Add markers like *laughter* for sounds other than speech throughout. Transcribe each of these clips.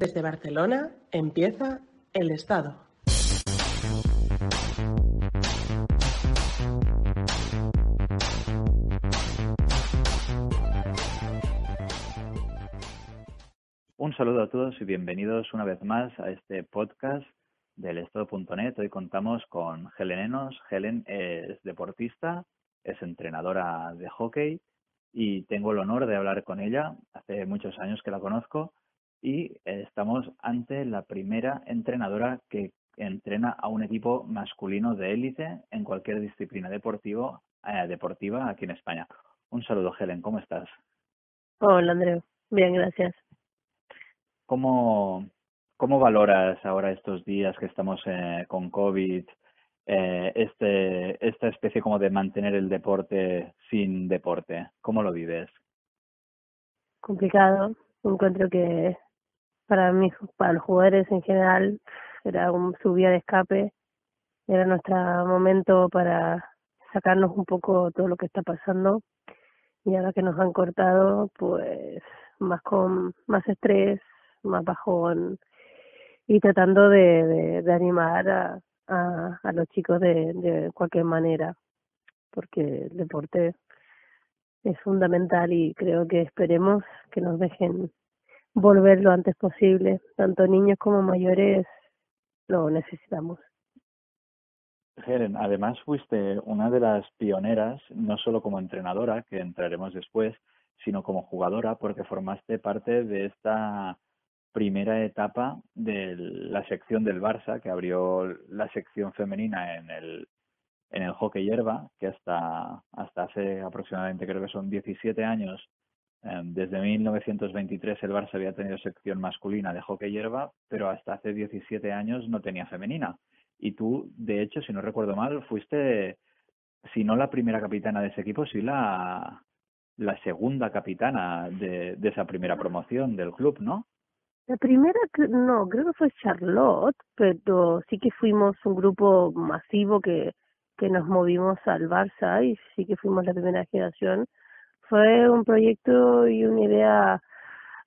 Desde Barcelona empieza El Estado. Un saludo a todos y bienvenidos una vez más a este podcast del estado.net. Hoy contamos con Helen Enos. Helen es deportista, es entrenadora de hockey y tengo el honor de hablar con ella. Hace muchos años que la conozco y estamos ante la primera entrenadora que entrena a un equipo masculino de élite en cualquier disciplina deportivo, eh, deportiva aquí en España. Un saludo, Helen, ¿cómo estás? Hola, Andreu. Bien, gracias. ¿Cómo, cómo valoras ahora estos días que estamos eh, con COVID, eh, este, esta especie como de mantener el deporte sin deporte? ¿Cómo lo vives? Complicado. Encuentro que para mí, para los jugadores en general, era un, su vía de escape, era nuestro momento para sacarnos un poco todo lo que está pasando. Y ahora que nos han cortado, pues más con más estrés, más bajón y tratando de, de, animar a, a, a, los chicos de, de cualquier manera, porque el deporte es fundamental y creo que esperemos que nos dejen volver lo antes posible. Tanto niños como mayores lo necesitamos. Helen, además fuiste una de las pioneras, no solo como entrenadora, que entraremos después, sino como jugadora, porque formaste parte de esta primera etapa de la sección del Barça, que abrió la sección femenina en el, en el hockey hierba, que hasta, hasta hace aproximadamente, creo que son 17 años, desde 1923 el Barça había tenido sección masculina de hockey hierba, pero hasta hace 17 años no tenía femenina. Y tú, de hecho, si no recuerdo mal, fuiste, si no la primera capitana de ese equipo, sí la, la segunda capitana de, de esa primera promoción del club, ¿no? La primera, no, creo que fue Charlotte, pero sí que fuimos un grupo masivo que, que nos movimos al Barça y sí que fuimos la primera generación fue un proyecto y una idea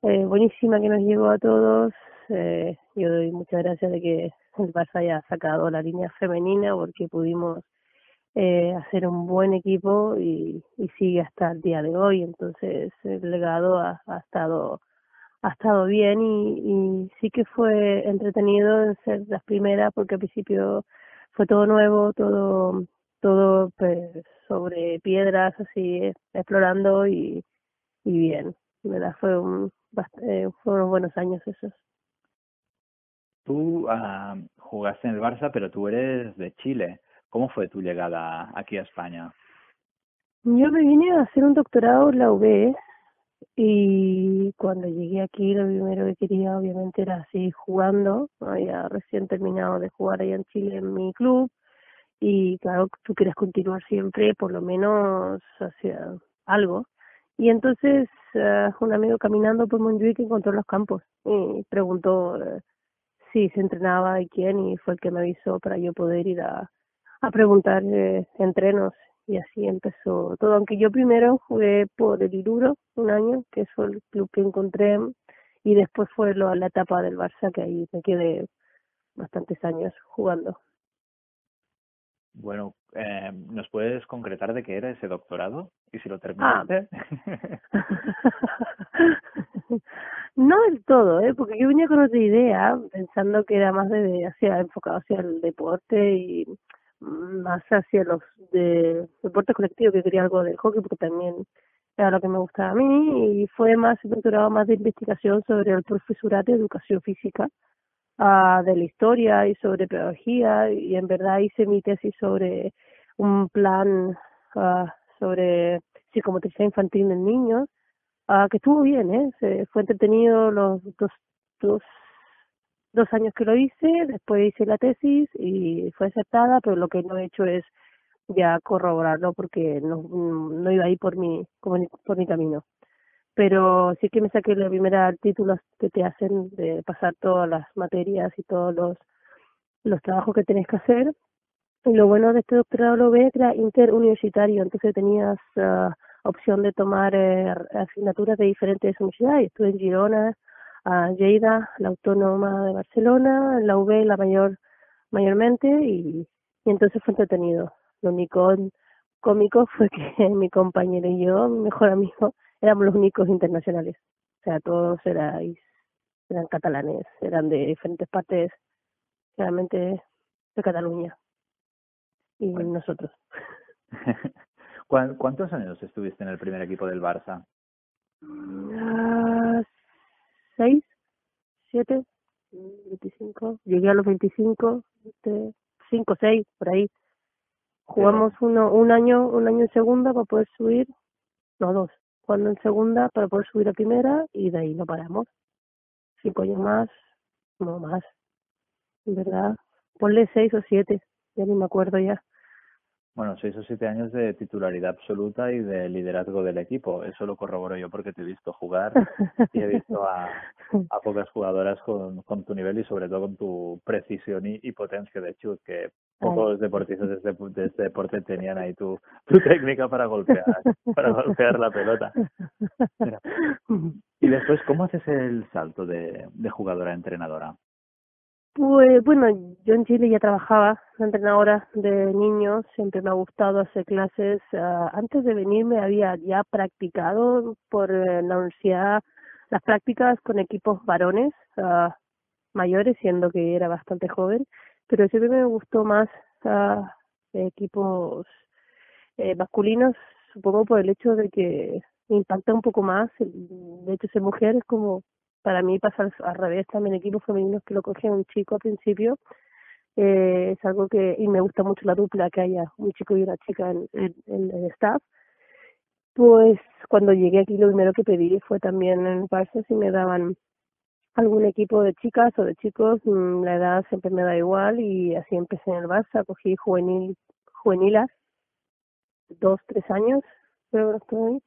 eh, buenísima que nos llegó a todos. Eh, yo doy muchas gracias de que el Barça haya sacado la línea femenina porque pudimos eh, hacer un buen equipo y, sigue hasta el día de hoy. Entonces el legado ha, ha estado ha estado bien y, y sí que fue entretenido en ser las primeras porque al principio fue todo nuevo, todo todo pues sobre piedras así explorando y, y bien. Verdad fue un eh, fueron buenos años esos. Tú uh, jugaste en el Barça pero tú eres de Chile. Cómo fue tu llegada aquí a España yo me vine a hacer un doctorado en la UB y cuando llegué aquí lo primero que quería obviamente era seguir jugando. Había recién terminado de jugar allá en Chile en mi club y claro, tú quieres continuar siempre, por lo menos hacia algo. Y entonces uh, un amigo caminando por Montjuic encontró los campos y preguntó uh, si se entrenaba y quién y fue el que me avisó para yo poder ir a, a preguntar eh, entrenos y así empezó todo. Aunque yo primero jugué por el Iruro un año, que fue el club que encontré, y después fue lo, la etapa del Barça, que ahí me quedé bastantes años jugando. Bueno, eh, ¿nos puedes concretar de qué era ese doctorado y si lo terminaste? Ah. *laughs* no del todo, ¿eh? porque yo venía con otra idea, pensando que era más de, hacia enfocado hacia el deporte y más hacia los de deporte colectivo, que quería algo del hockey, porque también era lo que me gustaba a mí, y fue más doctorado más de investigación sobre el profesorado de educación física uh, de la historia y sobre pedagogía y en verdad hice mi tesis sobre un plan uh, sobre psicomotricidad infantil en niños uh, que estuvo bien, ¿eh? Se, fue entretenido los dos, dos dos años que lo hice, después hice la tesis y fue aceptada, pero lo que no he hecho es ya corroborarlo porque no, no iba ahí por mi, por mi camino. Pero sí que me saqué la primera títulos que te hacen de pasar todas las materias y todos los, los trabajos que tenés que hacer. Y lo bueno de este doctorado lo ve era interuniversitario, entonces tenías ah, opción de tomar eh, asignaturas de diferentes universidades. Estuve en Girona, a Lleida, la Autónoma de Barcelona, la UB la mayor mayormente y, y entonces fue entretenido. Lo único cómico fue que *laughs* mi compañero y yo, mi mejor amigo, éramos los únicos internacionales. O sea, todos eran, eran catalanes, eran de diferentes partes, realmente de Cataluña. Y nosotros. *laughs* ¿Cuántos años estuviste en el primer equipo del Barça? Uh, seis, siete, veinticinco. Llegué a los veinticinco, este, cinco, seis, por ahí. Jugamos uno, un año, un año en segunda para poder subir, no dos, jugando en segunda para poder subir a primera y de ahí no paramos. Cinco años más, no más, ¿verdad? Ponle seis o siete, ya ni me acuerdo ya bueno, seis o siete años de titularidad absoluta y de liderazgo del equipo. Eso lo corroboro yo porque te he visto jugar y he visto a, a pocas jugadoras con, con tu nivel y sobre todo con tu precisión y, potencia de chut, que pocos deportistas de este, de este, deporte tenían ahí tu, tu técnica para golpear, para golpear la pelota. Y después, ¿cómo haces el salto de, de jugadora a entrenadora? Pues bueno, yo en Chile ya trabajaba entrenadora de niños, siempre me ha gustado hacer clases. Uh, antes de venirme había ya practicado por eh, la universidad las prácticas con equipos varones uh, mayores, siendo que era bastante joven, pero siempre me gustó más uh, equipos eh, masculinos, supongo por el hecho de que impacta un poco más, de hecho ser mujer es como para mí pasa al, revés también equipos femeninos que lo cogen un chico al principio eh, es algo que y me gusta mucho la dupla que haya un chico y una chica en, el staff. Pues cuando llegué aquí lo primero que pedí fue también en Barça si me daban algún equipo de chicas o de chicos mm, la edad siempre me da igual y así empecé en el Barça cogí juvenil juvenilas dos tres años creo que estoy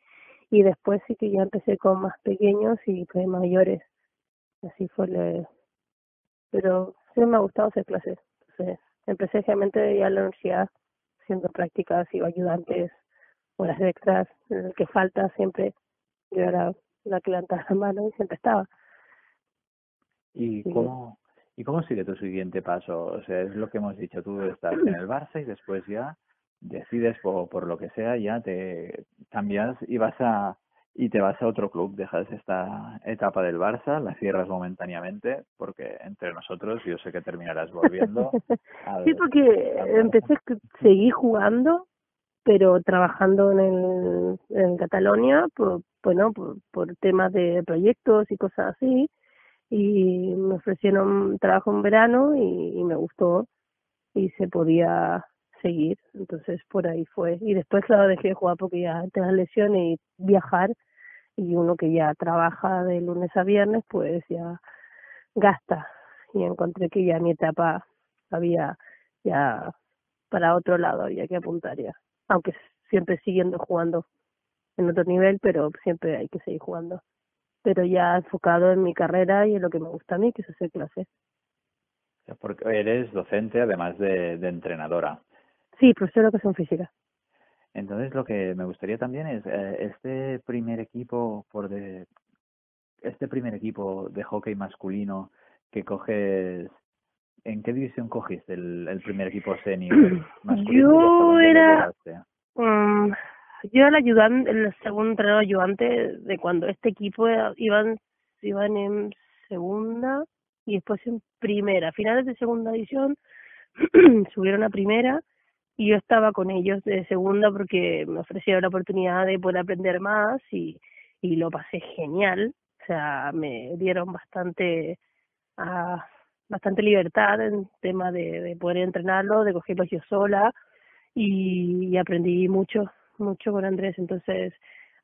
y después sí que ya empecé con más pequeños y pues mayores. Así fue, le... pero sí me ha gustado hacer clases. Entonces, empecé realmente ya en la universidad haciendo prácticas y ayudantes, horas extras, en el que falta siempre yo era la que levantaba la mano y siempre estaba. ¿Y cómo, ¿Y cómo sigue tu siguiente paso? O sea, es lo que hemos dicho, tú estás en el Barça y después ya decides por, por lo que sea, ya te cambias y vas a y te vas a otro club, dejas esta etapa del Barça, la cierras momentáneamente, porque entre nosotros yo sé que terminarás volviendo. *laughs* sí, porque empecé, seguí jugando, pero trabajando en, el, en Cataluña, por, bueno, por, por temas de proyectos y cosas así, y me ofrecieron trabajo en verano y, y me gustó y se podía seguir, entonces por ahí fue. Y después, claro, dejé de jugar porque ya te las lesiones y viajar, y uno que ya trabaja de lunes a viernes, pues ya gasta. Y encontré que ya mi etapa había ya para otro lado, había que apuntar ya. Aunque siempre siguiendo jugando en otro nivel, pero siempre hay que seguir jugando. Pero ya enfocado en mi carrera y en lo que me gusta a mí, que es hacer clases. Porque eres docente además de, de entrenadora. Sí, profesor de educación física. Entonces lo que me gustaría también es eh, este primer equipo por de este primer equipo de hockey masculino que coges ¿en qué división cogiste el, el primer equipo senior *clears throat* masculino? Yo era um, yo era el ayudante, el segundo entrenador ayudante de cuando este equipo iban iban en segunda y después en primera, finales de segunda división *clears throat* subieron a primera y yo estaba con ellos de segunda porque me ofrecieron la oportunidad de poder aprender más y, y lo pasé genial. O sea, me dieron bastante uh, bastante libertad en tema de, de poder entrenarlo, de cogerlos yo sola y, y aprendí mucho, mucho con Andrés. Entonces,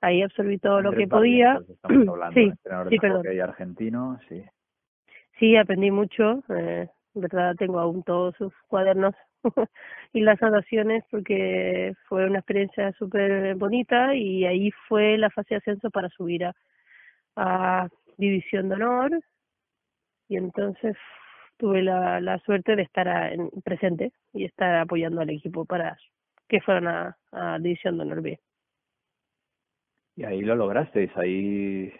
ahí absorbí todo lo que podía. *clears throat* sí, sí, perdón. argentino, sí. sí, aprendí mucho. Eh, verdad, tengo aún todos sus cuadernos *laughs* y las anotaciones porque fue una experiencia súper bonita y ahí fue la fase de ascenso para subir a, a División de Honor y entonces tuve la, la suerte de estar en, presente y estar apoyando al equipo para que fueran a, a División de Honor B. Y ahí lo lograsteis, ahí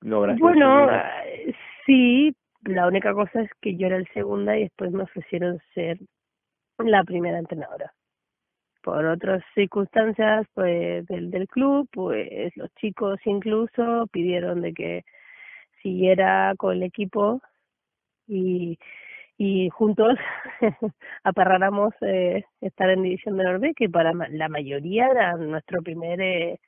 lograsteis. Bueno, eh, sí, la única cosa es que yo era el segunda y después me ofrecieron ser la primera entrenadora. Por otras circunstancias pues del, del club, pues los chicos incluso pidieron de que siguiera con el equipo y, y juntos *laughs* aparráramos eh, estar en División de Norbe, que para la mayoría era nuestro primer eh,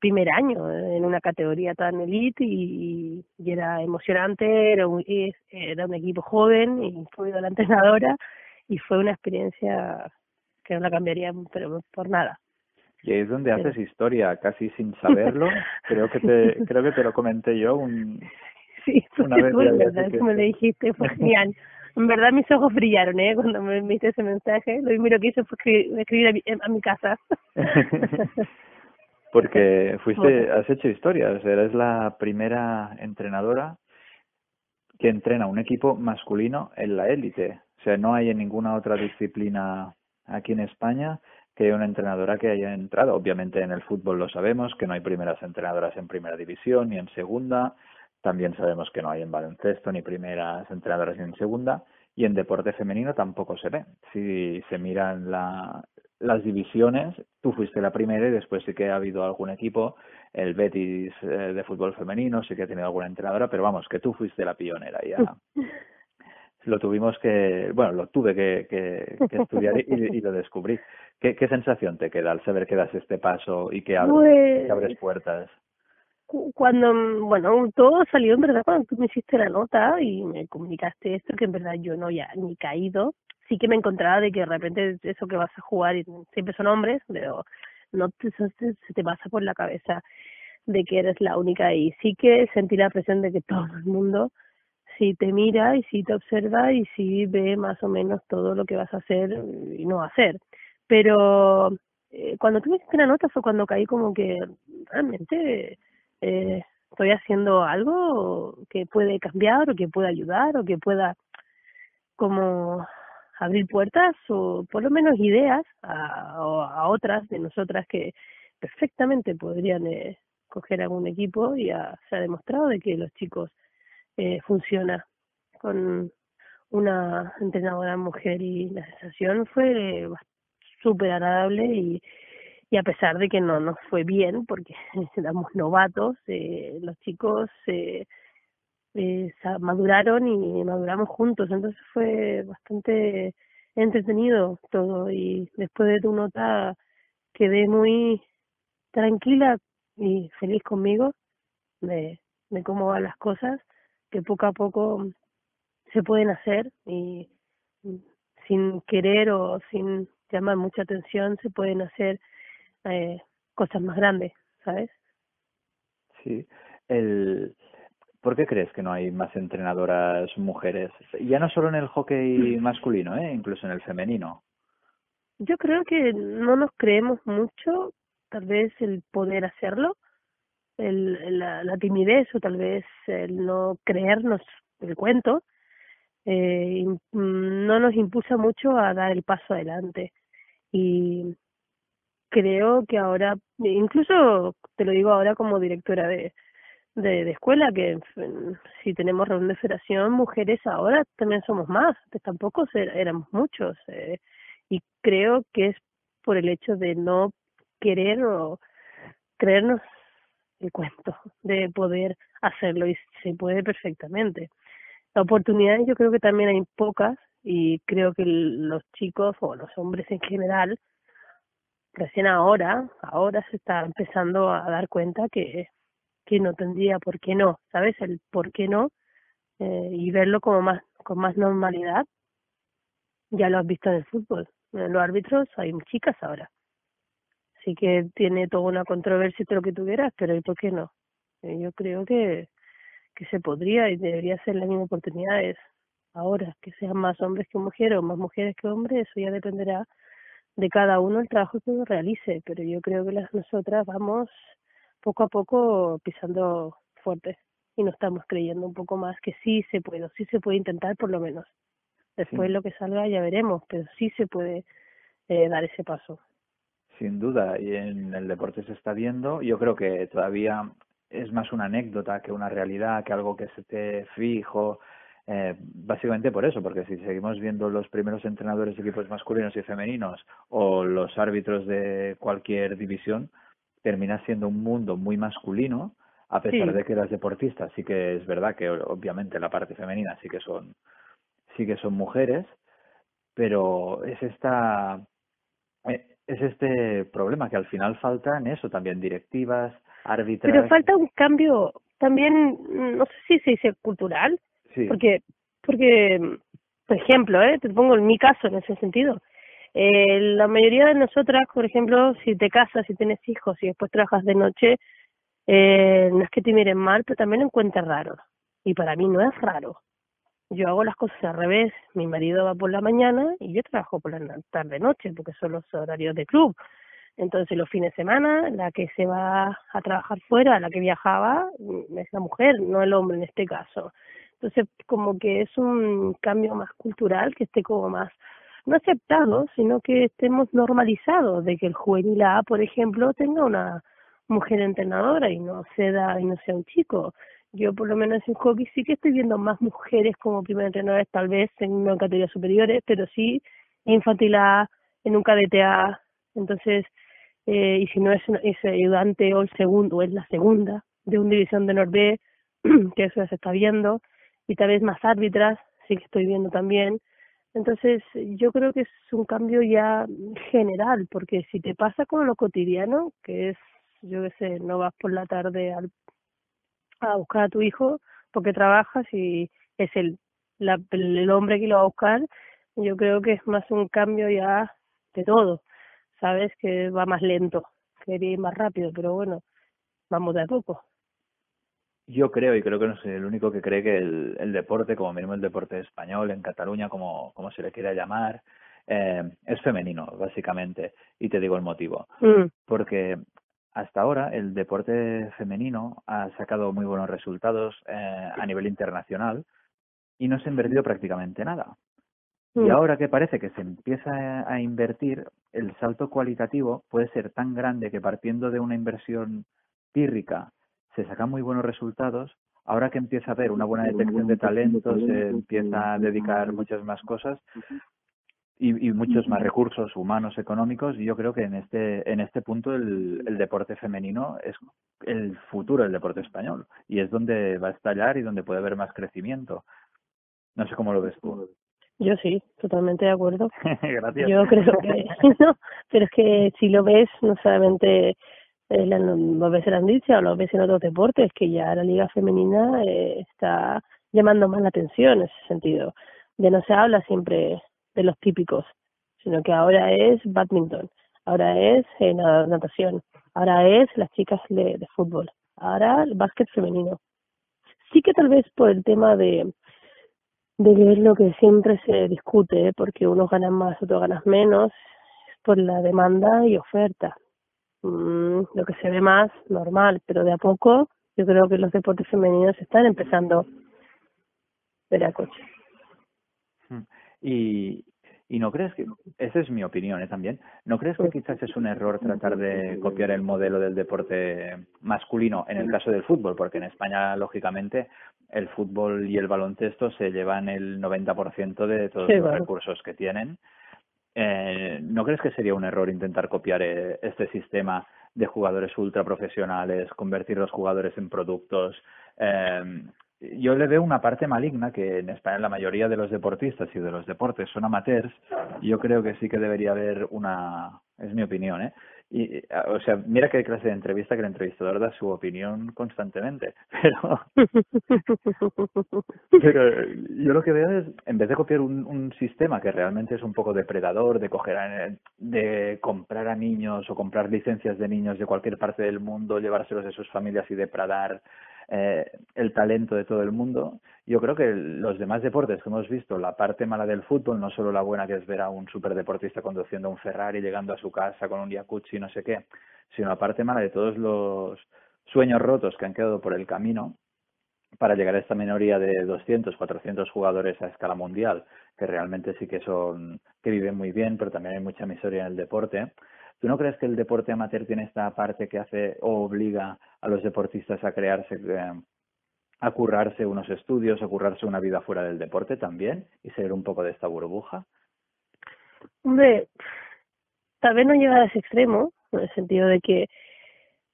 primer año en una categoría tan elite y, era emocionante, era un, era un equipo joven, y fui la entrenadora y fue una experiencia que no la cambiaría pero por nada. Y ahí es donde haces historia, casi sin saberlo. *laughs* creo que te creo que te lo comenté yo un, *laughs* Sí, una vez fue verdad, como le dijiste, fue *laughs* genial. En verdad mis ojos brillaron, ¿eh? Cuando me enviaste ese mensaje. Lo primero que hice fue escribir, a, mi, a mi casa. Porque fuiste, has hecho historia, o sea, eres la primera entrenadora que entrena un equipo masculino en la élite. O sea, no hay en ninguna otra disciplina aquí en España que haya una entrenadora que haya entrado. Obviamente en el fútbol lo sabemos, que no hay primeras entrenadoras en primera división ni en segunda, también sabemos que no hay en baloncesto ni primeras entrenadoras en segunda y en deporte femenino tampoco se ve. Si se miran la, las divisiones, tú fuiste la primera y después sí que ha habido algún equipo, el Betis eh, de fútbol femenino sí que ha tenido alguna entrenadora, pero vamos, que tú fuiste la pionera ya. *laughs* lo tuvimos que, bueno, lo tuve que, que, estudiar y, lo descubrí. ¿Qué, ¿Qué sensación te queda al saber que das este paso y que abres, que abres pues puertas? cuando, bueno, todo salió en verdad cuando tú me hiciste la nota y me comunicaste esto, que en verdad yo no ya ni caído, sí que me encontraba de que de repente eso que vas a jugar y siempre son hombres, pero no te, se te pasa por la cabeza de que eres la única y sí que sentí la presión de que *laughs* todo el mundo sí te mira y sí te observa y sí ve más o menos todo lo que vas a hacer y no hacer. Pero eh, cuando tú me la nota fue cuando caí como que realmente eh, estoy haciendo algo que puede cambiar o que pueda ayudar o que pueda como abrir puertas o por lo menos ideas a, a otras de nosotras que perfectamente podrían eh, coger algún equipo y se ha demostrado de que los chicos eh, funciona. Con una entrenadora mujer y la sensación fue súper agradable y y a pesar de que no nos fue bien porque *laughs* éramos novatos, eh, los chicos eh, eh, maduraron y maduramos juntos, entonces fue bastante entretenido todo y después de tu nota quedé muy tranquila y feliz conmigo de, de cómo van las cosas, que poco a poco se pueden hacer y sin querer o sin llamar mucha atención se pueden hacer eh, cosas más grandes, ¿sabes? Sí. El, ¿Por qué crees que no hay más entrenadoras mujeres? Ya no solo en el hockey masculino, ¿eh? incluso en el femenino. Yo creo que no nos creemos mucho, tal vez el poder hacerlo, el, la, la timidez o tal vez el no creernos el cuento, eh, no nos impulsa mucho a dar el paso adelante. Y creo que ahora, incluso te lo digo ahora como directora de, de, de escuela, que si tenemos reunión de federación, mujeres ahora también somos más, tampoco éramos muchos. Eh, y creo que es por el hecho de no querer o creernos el cuento, de poder hacerlo y se puede perfectamente. La oportunidades yo creo que también hay pocas y creo que los chicos o los hombres en general recién ahora, ahora se está empezando a dar cuenta que, que no tendría por qué no, ¿sabes? El por qué no eh, y verlo como más con más normalidad. Ya lo has visto en el fútbol. En los árbitros hay chicas ahora. Así que tiene toda una controversia todo lo que tuvieras, pero ¿y por qué no? Eh, yo creo que, que se podría y debería ser las mismas oportunidades. Ahora, que sean más hombres que mujeres o más mujeres que hombres, eso ya dependerá de cada uno el trabajo que uno realice, pero yo creo que las nosotras vamos poco a poco pisando fuerte y nos estamos creyendo un poco más que sí se puede, sí se puede intentar por lo menos. Después lo que salga ya veremos, pero sí se puede eh, dar ese paso. Sin duda, y en el deporte se está viendo. Yo creo que todavía es más una anécdota que una realidad, que algo que se te fijo. Eh, básicamente por eso, porque si seguimos viendo los primeros entrenadores de equipos masculinos y femeninos o los árbitros de cualquier división, termina siendo un mundo muy masculino, a pesar de que las deportistas sí que es verdad que obviamente la parte femenina sí que son sí que son mujeres, pero es esta eh, es este problema que al final faltan eso también directivas, árbitros. Pero falta un cambio también, no sé si se dice cultural, porque porque por ejemplo, eh, te pongo en mi caso en ese sentido. Eh, la mayoría de nosotras, por ejemplo, si te casas, si tienes hijos y después trabajas de noche, eh, no es que te miren mal, pero también lo encuentras raro. Y para mí no es raro yo hago las cosas al revés. Mi marido va por la mañana y yo trabajo por la tarde-noche, porque son los horarios de club. Entonces, los fines de semana, la que se va a trabajar fuera, la que viajaba, mm, es la mujer, no el hombre en este caso. Entonces, como que es un cambio más cultural, que esté como más, no aceptado, sino que estemos normalizados de que el juvenil A, por ejemplo, tenga una mujer entrenadora y no sea, y no sea un chico yo por lo menos en hockey sí que estoy viendo más mujeres como primer entrenadores, tal vez en categorías superiores, pero sí infantil A, en un cadete A, entonces, eh, y si no es, ese ayudante o el segundo, o es la segunda de una división de Norbe, *clears throat* que eso ya se está viendo, y tal vez más árbitras, sí que estoy viendo también. Entonces, yo creo que es un cambio ya general, porque si te pasa con lo cotidiano, que es, yo qué sé, no vas por la tarde al a buscar a tu hijo porque trabajas y es el, la, el hombre que lo va a buscar, yo creo que es más un cambio ya de todo, ¿sabes? Que va más lento, quería ir más rápido, pero bueno, vamos de a poco. Yo creo, y creo que no soy el único que cree que el, el deporte, como mínimo el deporte español, en Cataluña, como, como se le quiera llamar, eh, es femenino, básicamente. Y te digo el motivo. Mm. Porque hasta ahora el deporte femenino ha sacado muy buenos resultados eh, a nivel internacional y no se ha invertido prácticamente nada. Y mm. ahora que parece que se empieza a invertir, el salto cualitativo puede ser tan grande que partiendo de una inversión pírrica se sacan muy buenos resultados. Ahora que empieza a haber una buena detección de talentos, se empieza a dedicar muchas más cosas, y, y, muchos más recursos humanos, económicos. Y yo creo que en este, en este punto el, el, deporte femenino es el futuro del deporte español y es donde va a estallar y donde puede haber más crecimiento. No sé cómo lo ves tú. Yo sí, totalmente de acuerdo. *laughs* Gracias. Yo creo que *laughs* no, pero es que si lo ves, no solamente lo ves en Andicia o lo ves en otros deportes, que ya la liga femenina eh, está llamando más la atención en ese sentido. Ya no se habla siempre de los típicos, sino que ahora es badminton, ahora es eh, natación, ahora es las chicas de, de fútbol, ahora el básquet femenino. Sí que tal vez por el tema de, de ver lo que siempre se discute, porque unos ganan más, otros ganan menos, por la demanda y oferta. Mm, lo que se ve más, normal, pero de a poco yo creo que los deportes femeninos están empezando a ver a coche. Hmm. Y, y no crees que, esa es mi opinión ¿eh? también, ¿no crees que quizás es un error tratar de copiar el modelo del deporte masculino en el caso del fútbol? Porque en España, lógicamente, el fútbol y el baloncesto se llevan el 90% de todos los recursos que tienen. Eh, ¿No crees que sería un error intentar copiar eh, este sistema de jugadores ultra profesionales, convertir los jugadores en productos? Eh, yo le veo una parte maligna que en España la mayoría de los deportistas y de los deportes son amateurs. Yo creo que sí que debería haber una, es mi opinión, ¿eh? Y, o sea, mira qué clase de entrevista que el entrevistador da su opinión constantemente, *laughs* pero, yo lo que veo es, en vez de copiar un, un sistema que realmente es un poco depredador, de coger, de comprar a niños o comprar licencias de niños de cualquier parte del mundo, llevárselos de sus familias y depredar eh, el talento de todo el mundo. Yo creo que los demás deportes que hemos visto, la parte mala del fútbol, no solo la buena que es ver a un superdeportista conduciendo un Ferrari, llegando a su casa con un jacuzzi, no sé qué, sino la parte mala de todos los sueños rotos que han quedado por el camino para llegar a esta minoría de 200, 400 jugadores a escala mundial, que realmente sí que son, que viven muy bien, pero también hay mucha miseria en el deporte. ¿Tú no crees que el deporte amateur tiene esta parte que hace o obliga a los deportistas a crearse, eh, a currarse unos estudios, a currarse una vida fuera del deporte también y ser un poco de esta burbuja? Hombre, tal vez no llega a ese extremo, en el sentido de que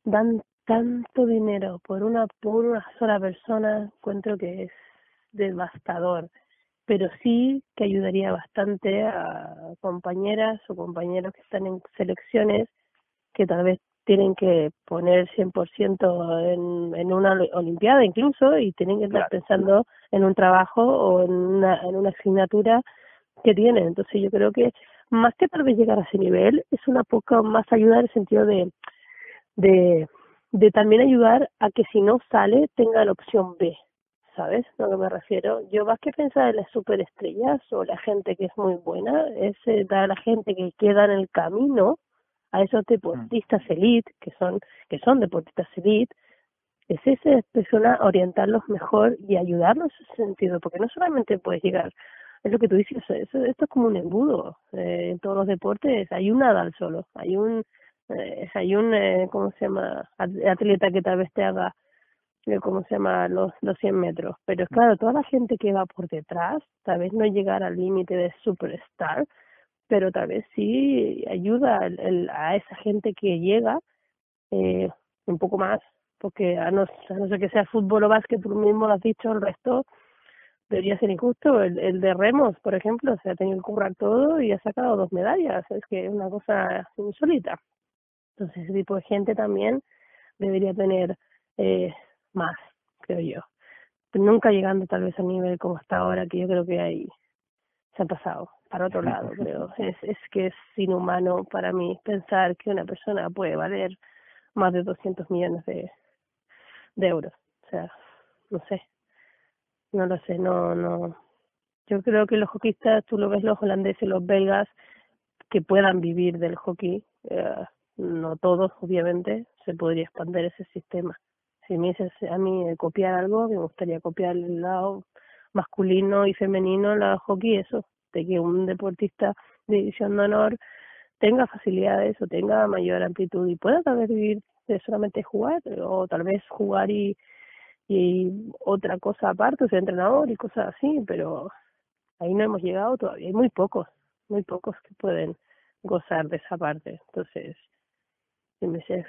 dan tanto dinero por una por una sola persona, encuentro que es devastador pero sí que ayudaría bastante a compañeras o compañeros que están en selecciones que tal vez tienen que poner 100% en, en una olimpiada incluso y tienen que estar pensando en un trabajo o en una, en una asignatura que tienen. Entonces yo creo que más que tal vez llegar a ese nivel, es una poca más ayuda en el sentido de, de, de también ayudar a que si no sale tenga la opción B, ¿sabes a lo que me refiero? Yo más que pensar en las superestrellas o la gente que es muy buena, es eh, dar a la gente que queda en el camino, a esos deportistas mm. elite, que son, que son deportistas elite, es esa persona orientarlos mejor y ayudarlos en ese sentido, porque no solamente puedes llegar, es lo que tú dices, eso, esto es como un embudo, eh, en todos los deportes hay un nadal solo, hay un, eh, hay un, eh, ¿cómo se llama?, atleta que tal vez te haga cómo se llama los los 100 metros. Pero es claro toda la gente que va por detrás tal vez no llegar al límite de superstar pero tal vez sí ayuda el, a esa gente que llega eh, un poco más porque a no, a no ser que sea fútbol o básquet tú mismo lo has dicho el resto debería ser injusto. El, el de remos por ejemplo se ha tenido que currar todo y ha sacado dos medallas es que es una cosa insólita entonces ese tipo de gente también debería tener eh, más, creo yo. nunca llegando tal vez a nivel como hasta ahora, que yo creo que ahí se ha pasado para otro lado, creo. Es, es que es inhumano para mí pensar que una persona puede valer más de 200 millones de, de euros. O sea, no sé, no lo sé, no, no. Yo creo que los hockeyistas, tú lo ves los holandeses, los belgas, que puedan vivir del hockey, eh, no todos, obviamente, se podría expandir ese sistema si me dices a mí copiar algo, me gustaría copiar el lado masculino y femenino, la hockey, eso, de que un deportista de división de honor tenga facilidades o tenga mayor amplitud y pueda tal vez vivir de solamente jugar o tal vez jugar y, y otra cosa aparte, o sea, entrenador y cosas así, pero ahí no hemos llegado todavía, hay muy pocos, muy pocos que pueden gozar de esa parte. Entonces, si me dices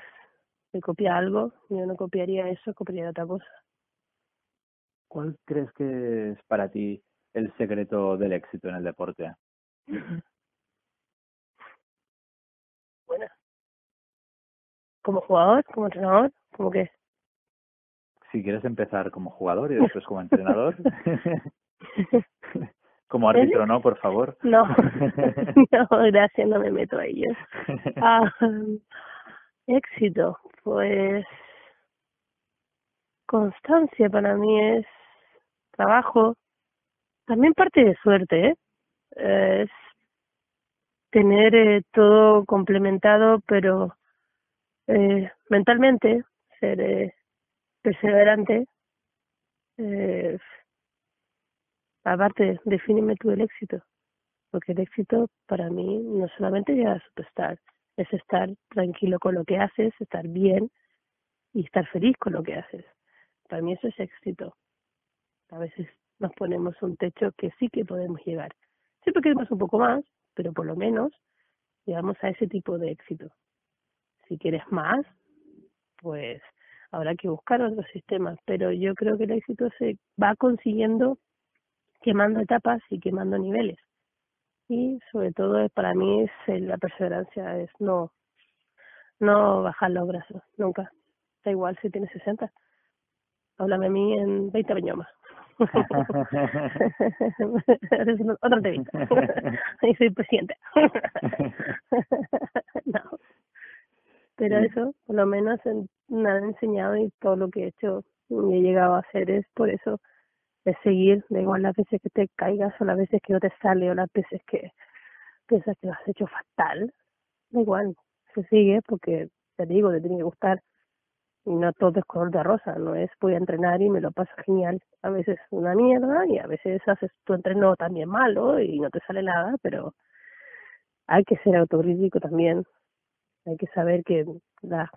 me copia algo, yo no copiaría eso, copiaría otra cosa. ¿Cuál crees que es para ti el secreto del éxito en el deporte? Bueno, como jugador, como entrenador, como que. Si quieres empezar como jugador y después como entrenador. *laughs* como árbitro, no, por favor. No, *laughs* *laughs* no, gracias, no me meto a ellos. Ah, éxito, pues constancia para mí es trabajo, también parte de suerte, ¿eh? es tener eh, todo complementado, pero eh, mentalmente ser eh, perseverante. Eh, aparte, defíneme tú el éxito, porque el éxito para mí no solamente llega a superstar, es estar tranquilo con lo que haces, estar bien y estar feliz con lo que haces. Para mí eso es éxito. A veces nos ponemos un techo que sí que podemos llegar. Siempre queremos un poco más, pero por lo menos llegamos a ese tipo de éxito. Si quieres más, pues habrá que buscar otros sistemas, pero yo creo que el éxito se va consiguiendo quemando etapas y quemando niveles y sobre todo para mí es eh, la perseverancia, es no no bajar los brazos, nunca. Da igual si tienes 60. Háblame a mí en 20 años más. otra entrevista. y soy presidente. *laughs* no. Pero eso, por lo menos, me han enseñado y todo lo que he hecho he llegado a hacer es por eso, es seguir, da igual las veces que te caigas o las veces que no te sale o las veces que piensas que lo has hecho fatal, da igual, se sigue porque, te digo, te tiene que gustar. Y no todo es color de rosa, no es voy a entrenar y me lo paso genial, a veces una mierda y a veces haces tu entreno también malo y no te sale nada, pero hay que ser autocrítico también, hay que saber que has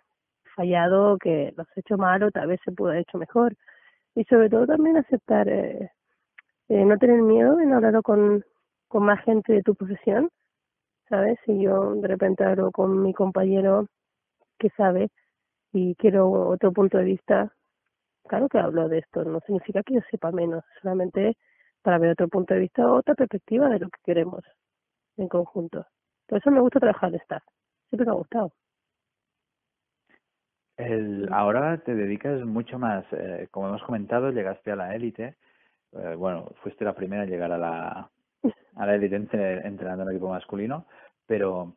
fallado, que lo has hecho malo, tal vez se pudo haber hecho mejor y sobre todo también aceptar, eh, eh, no tener miedo en hablarlo con, con más gente de tu profesión, ¿sabes? Si yo de repente hablo con mi compañero que sabe, y quiero otro punto de vista. Claro que hablo de esto, no significa que yo sepa menos, solamente para ver otro punto de vista, otra perspectiva de lo que queremos en conjunto. Por eso me gusta trabajar de staff, siempre me ha gustado. El, ahora te dedicas mucho más, eh, como hemos comentado, llegaste a la élite, eh, bueno, fuiste la primera a llegar a la, a la élite entrenando en el equipo masculino, pero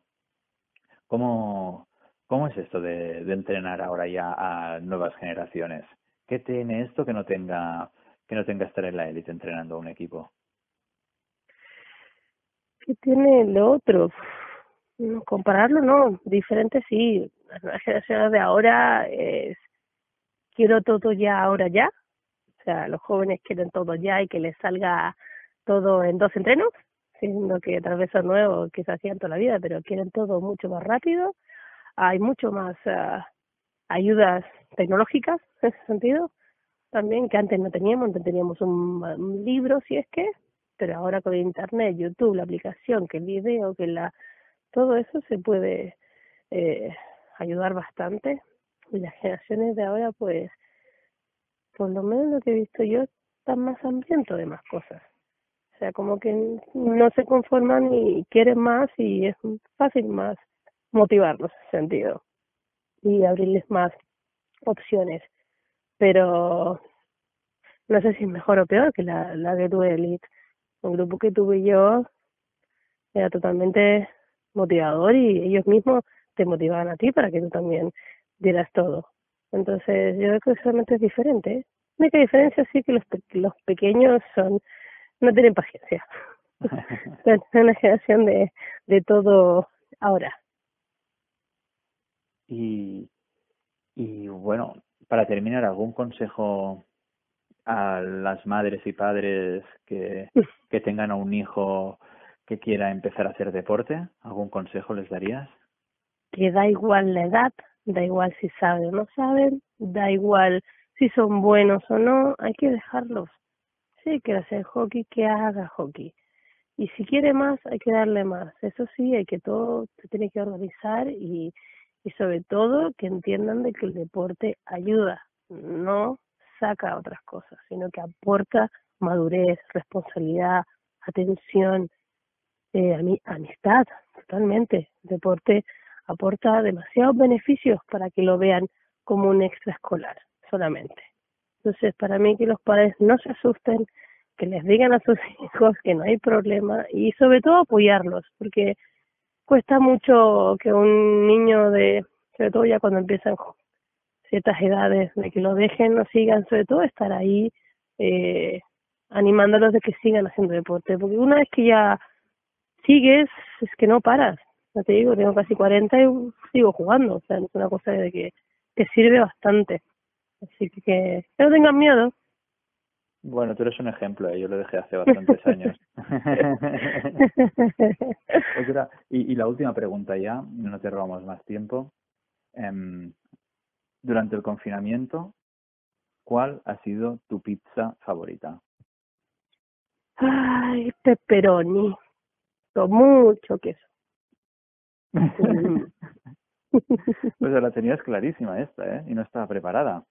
¿cómo, ¿Cómo es esto de, entrenar ahora ya a nuevas generaciones? ¿Qué tiene esto que no tenga que no tenga estar en la élite entrenando a un equipo? ¿Qué tiene lo otro? Compararlo no, diferente sí. Las nuevas generaciones de ahora es quiero todo ya, ahora ya. O sea, los jóvenes quieren todo ya y que les salga todo en dos entrenos, siendo que tal vez son nuevos que se hacían toda la vida, pero quieren todo mucho más rápido hay mucho más uh, ayudas tecnológicas *laughs* en ese sentido también que antes no teníamos, antes teníamos un, libro si es que, pero ahora con internet, YouTube, la aplicación, que el video, que la todo eso se puede eh, ayudar bastante y las generaciones de ahora pues por lo menos lo que he visto yo están más hambrientos de más cosas o sea como que no se conforman y quieren más y es fácil más motivarlos en ese sentido y abrirles más opciones. Pero no sé si es mejor o peor que la, la de tu Elite. Un grupo que tuve yo era totalmente motivador y ellos mismos te motivaban a ti para que tú también dieras todo. Entonces, yo creo que solamente es diferente. ¿eh? La única diferencia sí que los, los pequeños son no tienen paciencia. *laughs* es una generación de, de todo ahora. Y, y bueno, para terminar, ¿algún consejo a las madres y padres que, *laughs* que tengan a un hijo que quiera empezar a hacer deporte? ¿Algún consejo les darías? Que da igual la edad, da igual si saben o no saben, da igual si son buenos o no, hay que dejarlos. Si que hacer hockey, que haga hockey. Y si quiere más, hay que darle más. Eso sí, hay que todo, se tiene que organizar y, y sobre todo que entiendan de que el deporte ayuda, no saca otras cosas, sino que aporta madurez, responsabilidad, atención, eh, amistad, totalmente. Deporte aporta demasiados beneficios para que lo vean como un extraescolar solamente. Entonces, para mí que los padres no se asusten, que les digan a sus *laughs* hijos que no hay problema y sobre todo apoyarlos, porque cuesta mucho que un niño de, sobre todo ya cuando empiezan ciertas edades, de que lo dejen, lo sigan, sobre todo estar ahí eh, animándolos de que sigan haciendo deporte, porque una vez que ya sigues, es que no paras, ya te digo, tengo casi 40 y sigo jugando, o sea, es una cosa de que te sirve bastante, así que que no tengan miedo, bueno, tú eres un ejemplo, ¿eh? yo lo dejé hace bastantes *laughs* años. *laughs* y, y, la última pregunta ya, no te robamos más tiempo. Eh, durante el confinamiento, ¿cuál ha sido tu pizza favorita? Ay, pepperoni, con mucho queso. *laughs* pues la tenías clarísima esta, ¿eh? Y no estaba preparada.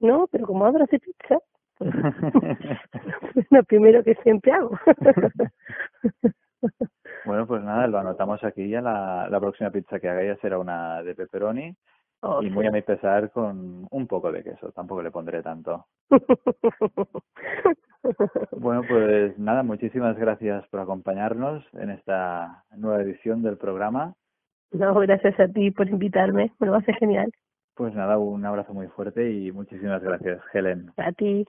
No, pero como ahora hace pizza, *laughs* lo primero que siempre hago. *laughs* bueno, pues nada, lo anotamos aquí ya la, la próxima pizza que haga ya será una de pepperoni y muy a mi pesar con un poco de queso, tampoco le pondré tanto. bueno, pues nada, muchísimas gracias por acompañarnos en esta nueva edición del programa. No, gracias a ti por invitarme, me lo hace genial. Pues nada, un abrazo muy fuerte y muchísimas gracias, Helen. A ti.